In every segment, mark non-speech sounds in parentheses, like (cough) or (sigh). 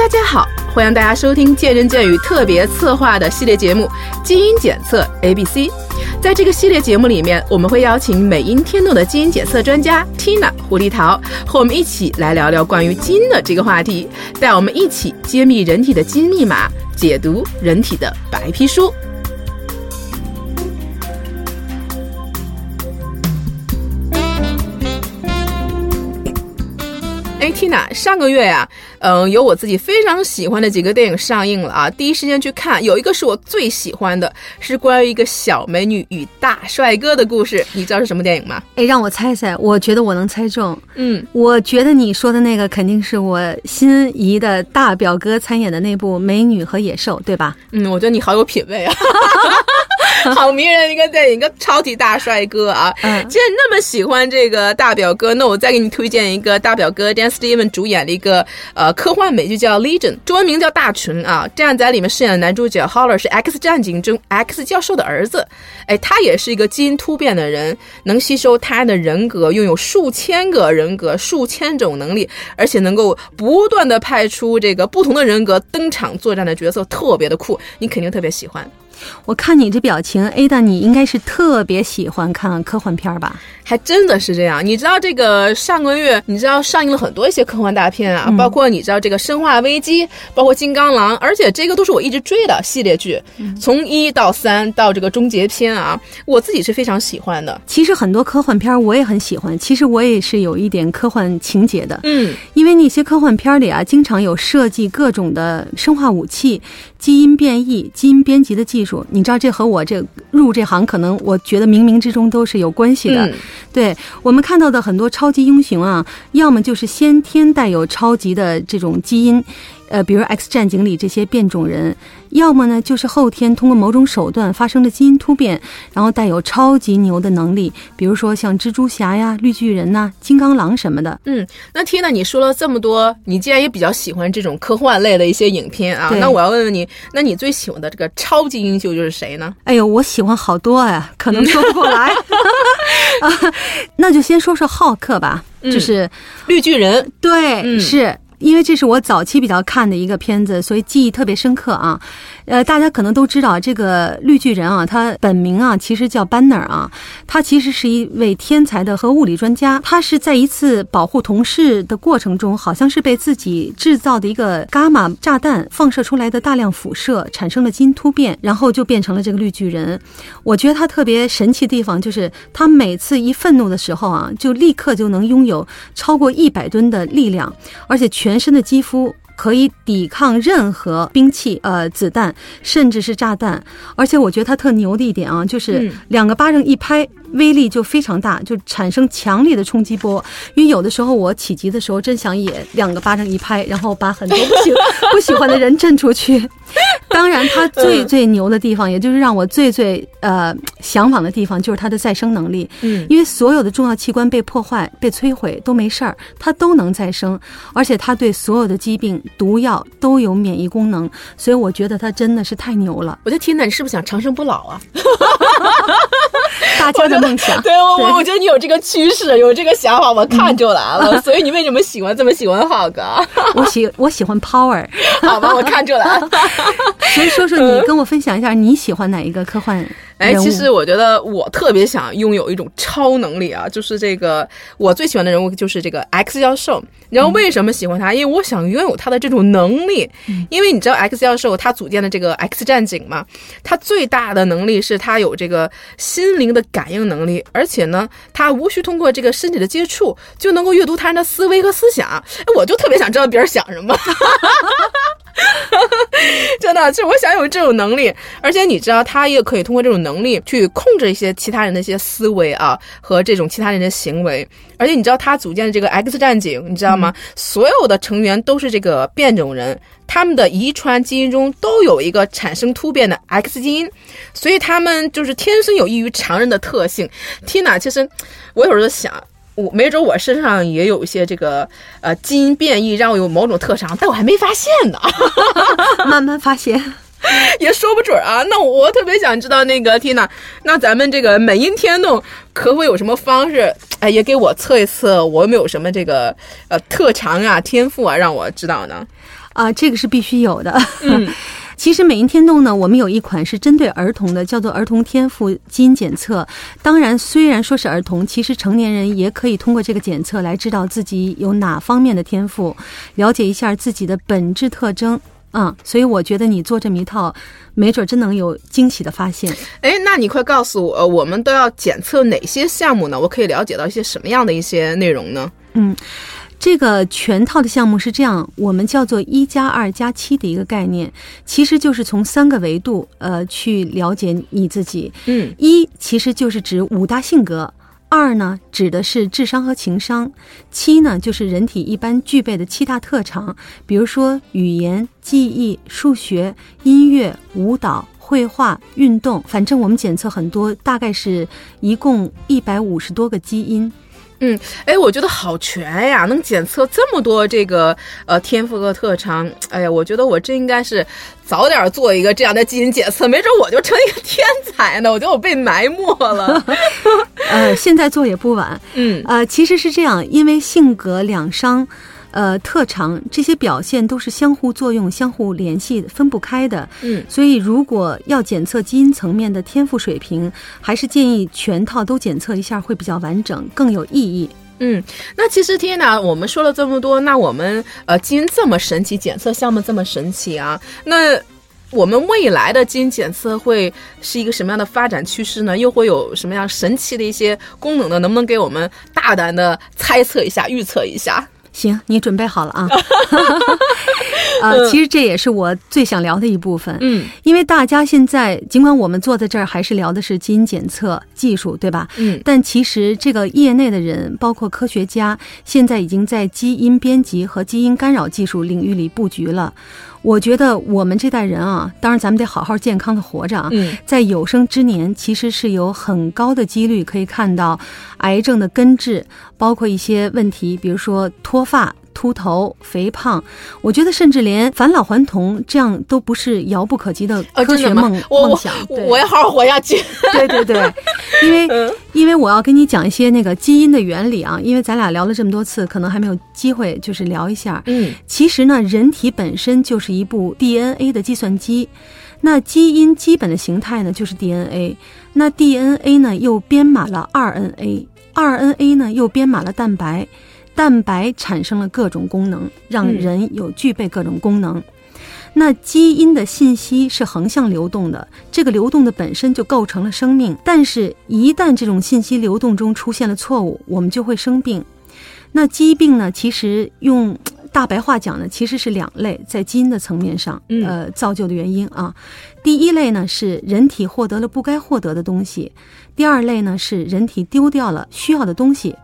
大家好，欢迎大家收听见人见语特别策划的系列节目《基因检测 A B C》。在这个系列节目里面，我们会邀请美音天诺的基因检测专家 Tina 胡丽桃和我们一起来聊聊关于基因的这个话题，带我们一起揭秘人体的基因密码，解读人体的白皮书。，Tina，上个月呀、嗯，有我自己非常喜欢的几个电影上映了啊，第一时间去看。有一个是我最喜欢的，是关于一个小美女与大帅哥的故事。你知道是什么电影吗？哎，让我猜猜，我觉得我能猜中。嗯，我觉得你说的那个肯定是我心仪的大表哥参演的那部《美女和野兽》，对吧？嗯，我觉得你好有品味啊。(laughs) (laughs) 好迷人的一个电影，一个超级大帅哥啊！嗯既然你那么喜欢这个大表哥，那我再给你推荐一个大表哥 Dan Steven 主演的一个呃科幻美剧，叫《Legion》，中文名叫《大群》啊。这样在里面饰演的男主角 Holler 是 X 战警中 X 教授的儿子，哎，他也是一个基因突变的人，能吸收他人的人格，拥有数千个人格、数千种能力，而且能够不断的派出这个不同的人格登场作战的角色，特别的酷，你肯定特别喜欢。我看你这表情，Ada，你应该是特别喜欢看科幻片儿吧？还真的是这样，你知道这个上个月，你知道上映了很多一些科幻大片啊，包括你知道这个《生化危机》，包括《金刚狼》，而且这个都是我一直追的系列剧，从一到三到这个终结篇啊，我自己是非常喜欢的。其实很多科幻片儿我也很喜欢，其实我也是有一点科幻情节的。嗯，因为那些科幻片儿里啊，经常有设计各种的生化武器、基因变异、基因编辑的技术。你知道，这和我这入这行，可能我觉得冥冥之中都是有关系的。嗯对我们看到的很多超级英雄啊，要么就是先天带有超级的这种基因，呃，比如《X 战警》里这些变种人，要么呢就是后天通过某种手段发生了基因突变，然后带有超级牛的能力，比如说像蜘蛛侠呀、绿巨人呐、金刚狼什么的。嗯，那 Tina，你说了这么多，你既然也比较喜欢这种科幻类的一些影片啊，那我要问问你，那你最喜欢的这个超级英雄就是谁呢？哎呦，我喜欢好多呀，可能说不过来。(laughs) (laughs) 啊，那就先说说浩克吧，嗯就是绿巨人。对，嗯是因为这是我早期比较看的一个片子，所以记忆特别深刻啊。呃，大家可能都知道这个绿巨人啊，他本名啊其实叫 Banner 啊，他其实是一位天才的核物理专家。他是在一次保护同事的过程中，好像是被自己制造的一个伽马炸弹放射出来的大量辐射产生了基因突变，然后就变成了这个绿巨人。我觉得他特别神奇的地方就是，他每次一愤怒的时候啊，就立刻就能拥有超过一百吨的力量，而且全身的肌肤。可以抵抗任何兵器、呃子弹，甚至是炸弹。而且我觉得他特牛的一点啊，就是嗯两个巴掌一拍，威力就非常大，就产生强烈的冲击波。因为有的时候我起急的时候，真想也两个巴掌一拍，然后把很多不喜 (laughs) 不喜欢的人震出去。当然，他最最牛的地方，也就是让我最最呃向往的地方，就是他的再生能力。嗯因为所有的重要器官被破坏、被摧毁都没事儿，它都能再生，而且它对所有的疾病、毒药都有免疫功能，所以我觉得它真的是太牛了，我觉得 Tina，你是不是想长生不老啊？(laughs) 大家的梦想。对我，我我觉得你有这个趋势，有这个想法，我看出来了。所以你为什么喜欢这么喜欢浩哥？我喜我喜欢 power，好吧，我看出来了。(laughs) 所以说说你跟我分享一下你喜欢哪一个科幻哎，其实我觉得我特别想拥有一种超能力啊，就是这个我最喜欢的人物就是这个 X 教授。你知道为什么喜欢他？因为我想拥有他的这种能力。因为你知道 X 教授他组建的这个 X 战警嘛，他最大的能力是他有这个心灵的感应能力，而且呢，他无需通过这个身体的接触就能够阅读他人的思维和思想。哎，我就特别想知道别人想什么。(laughs) (laughs) 真的，就是我想有这种能力，而且你知道，他也可以通过这种能力去控制一些其他人的一些思维啊和这种其他人的行为。而且你知道，他组建的这个 X 战警，你知道吗？所有的成员都是这个变种人，他们的遗传基因中都有一个产生突变的 X 基因，所以他们就是天生有异于常人的特性。Tina，其实我有时候想。我没准我身上也有一些这个呃基因变异，让我有某种特长，但我还没发现呢。(laughs) 慢慢发现。也说不准啊。那我特别想知道那个 Tina，那咱们这个美音天动可否有什么方式，哎，也给我测一测，我有没有什么这个呃特长啊、天赋啊，让我知道呢？啊，这个是必须有的。嗯 (laughs) 其实美音天动呢，我们有一款是针对儿童的，叫做儿童天赋基因检测。当然，虽然说是儿童，其实成年人也可以通过这个检测来知道自己有哪方面的天赋，了解一下自己的本质特征。嗯，所以我觉得你做这么一套，没准真能有惊喜的发现。哎，那你快告诉我，呃我们都要检测哪些项目呢？我可以了解到一些什么样的一些内容呢？嗯，这个全套的项目是这样，我们叫做一加二加七的一个概念，其实就是从三个维度呃去了解你自己。嗯一其实就是指五大性格。二呢，指的是智商和情商；七呢，就是人体一般具备的七大特长，比如说语言、记忆、数学、音乐、舞蹈、绘画、运动。反正我们检测很多，大概是一共一百五十多个基因。嗯，哎，我觉得好全呀，能检测这么多这个呃天赋和特长。哎呀，我觉得我真应该是早点做一个这样的基因检测，没准我就成一个天才呢。我觉得我被埋没了。(laughs) 呃，现在做也不晚。嗯呃，其实是这样，因为性格、两商、呃特长这些表现都是相互作用、相互联系、分不开的。嗯所以，如果要检测基因层面的天赋水平，还是建议全套都检测一下，会比较完整，更有意义。嗯，那其实天呐，我们说了这么多，那我们呃基因这么神奇，检测项目这么神奇啊，那。我们未来的基因检测会是一个什么样的发展趋势呢？又会有什么样神奇的一些功能呢？能不能给我们大胆的猜测一下、预测一下？行，你准备好了啊？啊，(laughs) 其实这也是我最想聊的一部分。嗯因为大家现在尽管我们坐在这儿，还是聊的是基因检测技术，对吧？嗯但其实这个业内的人，包括科学家，现在已经在基因编辑和基因干扰技术领域里布局了。我觉得我们这代人啊，当然咱们得好好健康的活着啊，嗯在有生之年，其实是有很高的几率可以看到癌症的根治，包括一些问题，比如说脱发。秃头、肥胖，我觉得甚至连返老还童这样都不是遥不可及的哦，科学梦、？梦想。对我要好好活下去。(laughs) 对对对，因为嗯因为我要跟你讲一些那个基因的原理啊，因为咱俩聊了这么多次，可能还没有机会就是聊一下。嗯其实呢，人体本身就是一部 DNA 的计算机，那基因基本的形态呢就是 DNA，那 DNA 呢又编码了 RNA，RNA 呢又编码了蛋白，蛋白产生了各种功能，让嗯人有具备各种功能。那基因的信息是横向流动的，这个流动的本身就构成了生命。但是，一旦这种信息流动中出现了错误，我们就会生病。那疾病呢，其实用大白话讲呢，其实是两类，在基因的层面上，嗯呃，造就的原因啊。第一类呢是人体获得了不该获得的东西，第二类呢是人体丢掉了需要的东西。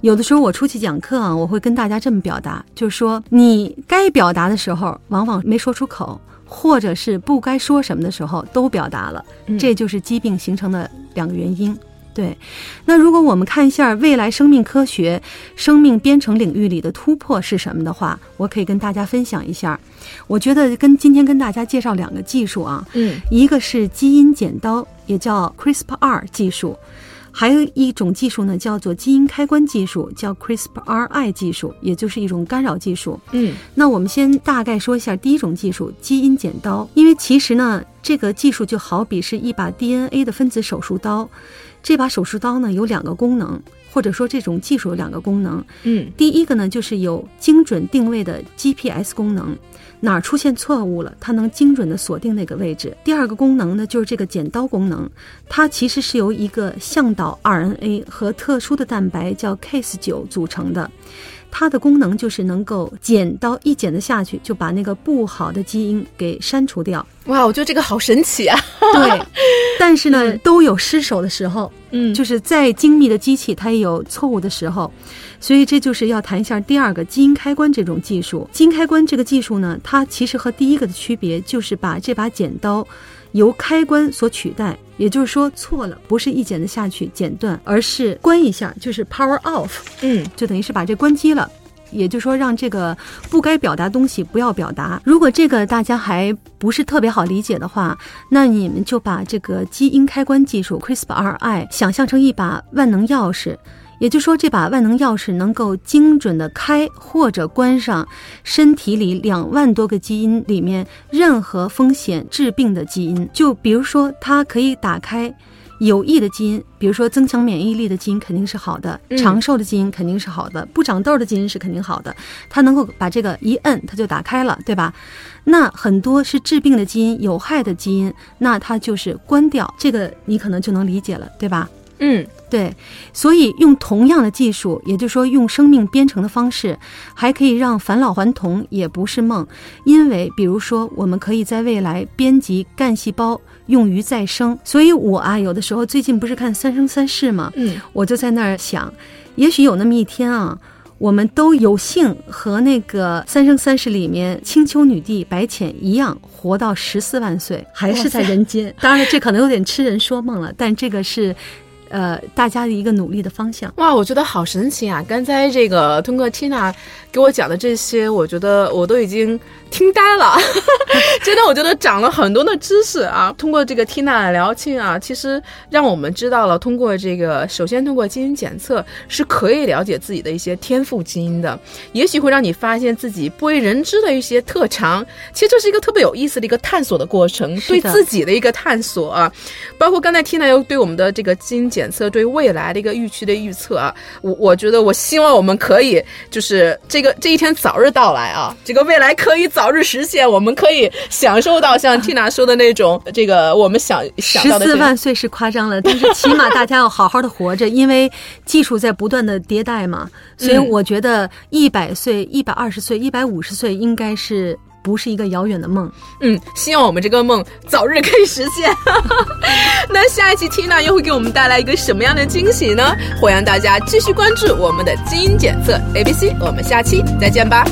有的时候我出去讲课啊，我会跟大家这么表达，就是说你该表达的时候，往往没说出口，或者是不该说什么的时候都表达了，嗯这就是疾病形成的两个原因。对，那如果我们看一下未来生命科学、生命编程领域里的突破是什么的话，我可以跟大家分享一下。我觉得跟今天跟大家介绍两个技术啊，嗯一个是基因剪刀，也叫 CRISPR 技术，还有一种技术呢叫做基因开关技术，叫 CRISPR-I 技术，也就是一种干扰技术。嗯那我们先大概说一下第一种技术——基因剪刀，因为其实呢，这个技术就好比是一把 DNA 的分子手术刀。这把手术刀呢有两个功能，或者说这种技术有两个功能。嗯第一个呢，就是有精准定位的 GPS 功能，哪儿出现错误了，它能精准的锁定那个位置。第二个功能呢，就是这个剪刀功能，它其实是由一个向导 RNA 和特殊的蛋白叫 Case 9组成的。它的功能就是能够剪刀一剪子下去，就把那个不好的基因给删除掉。哇，我觉得这个好神奇啊！对，(laughs) 但是呢，都有失手的时候。嗯就是再精密的机器，它也有错误的时候，所以这就是要谈一下第二个基因开关这种技术。基因开关这个技术呢，它其实和第一个的区别就是把这把剪刀由开关所取代，也就是说错了，不是一剪子下去剪断，而是关一下，就是 power off，嗯就等于是把这关机了。也就是说，让这个不该表达东西不要表达。如果这个大家还不是特别好理解的话，那你们就把这个基因开关技术 CRISPR-I 想象成一把万能钥匙，也就是说，这把万能钥匙能够精准的开或者关上身体里两万多个基因里面任何风险致病的基因。就比如说，它可以打开有益的基因，比如说增强免疫力的基因肯定是好的，嗯长寿的基因肯定是好的，不长痘的基因是肯定好的。它能够把这个一摁，它就打开了，对吧？那很多是致病的基因、有害的基因，那它就是关掉。这个你可能就能理解了，对吧？嗯，对，所以用同样的技术，也就是说用生命编程的方式，还可以让返老还童也不是梦。因为比如说，我们可以在未来编辑干细胞用于再生。所以我啊，有的时候最近不是看《三生三世》吗？嗯，我就在那儿想，也许有那么一天啊。我们都有幸和那个《三生三世》里面青丘女帝白浅一样，活到十四万岁，还是在人间。当然了，这可能有点痴人说梦了，但这个是，呃，大家的一个努力的方向。哇，我觉得好神奇啊！刚才这个通过 Tina 给我讲的这些，我觉得我都已经听呆了，(laughs) 真的，我觉得长了很多的知识啊。通过这个 Tina 的聊天啊，其实让我们知道了，通过这个，首先通过基因检测是可以了解自己的一些天赋基因的，也许会让你发现自己不为人知的一些特长。其实这是一个特别有意思的一个探索的过程，对自己的一个探索啊。包括刚才 Tina 又对我们的这个基因检测对未来的一个预期的预测啊，我我觉得我希望我们可以就是这个这一天早日到来啊，这个未来可以早日实现，我们可以享受到像 Tina 说的那种这个我们想想十四万岁是夸张了，但是起码大家要好好的活着，因为技术在不断的迭代嘛。所以嗯。我觉得一百岁、一百二十岁、一百五十岁应该是不是一个遥远的梦。嗯，希望我们这个梦早日可以实现。(laughs) 那下一期缇娜又会给我们带来一个什么样的惊喜呢？欢迎大家继续关注我们的基因检测 ABC，我们下期再见吧。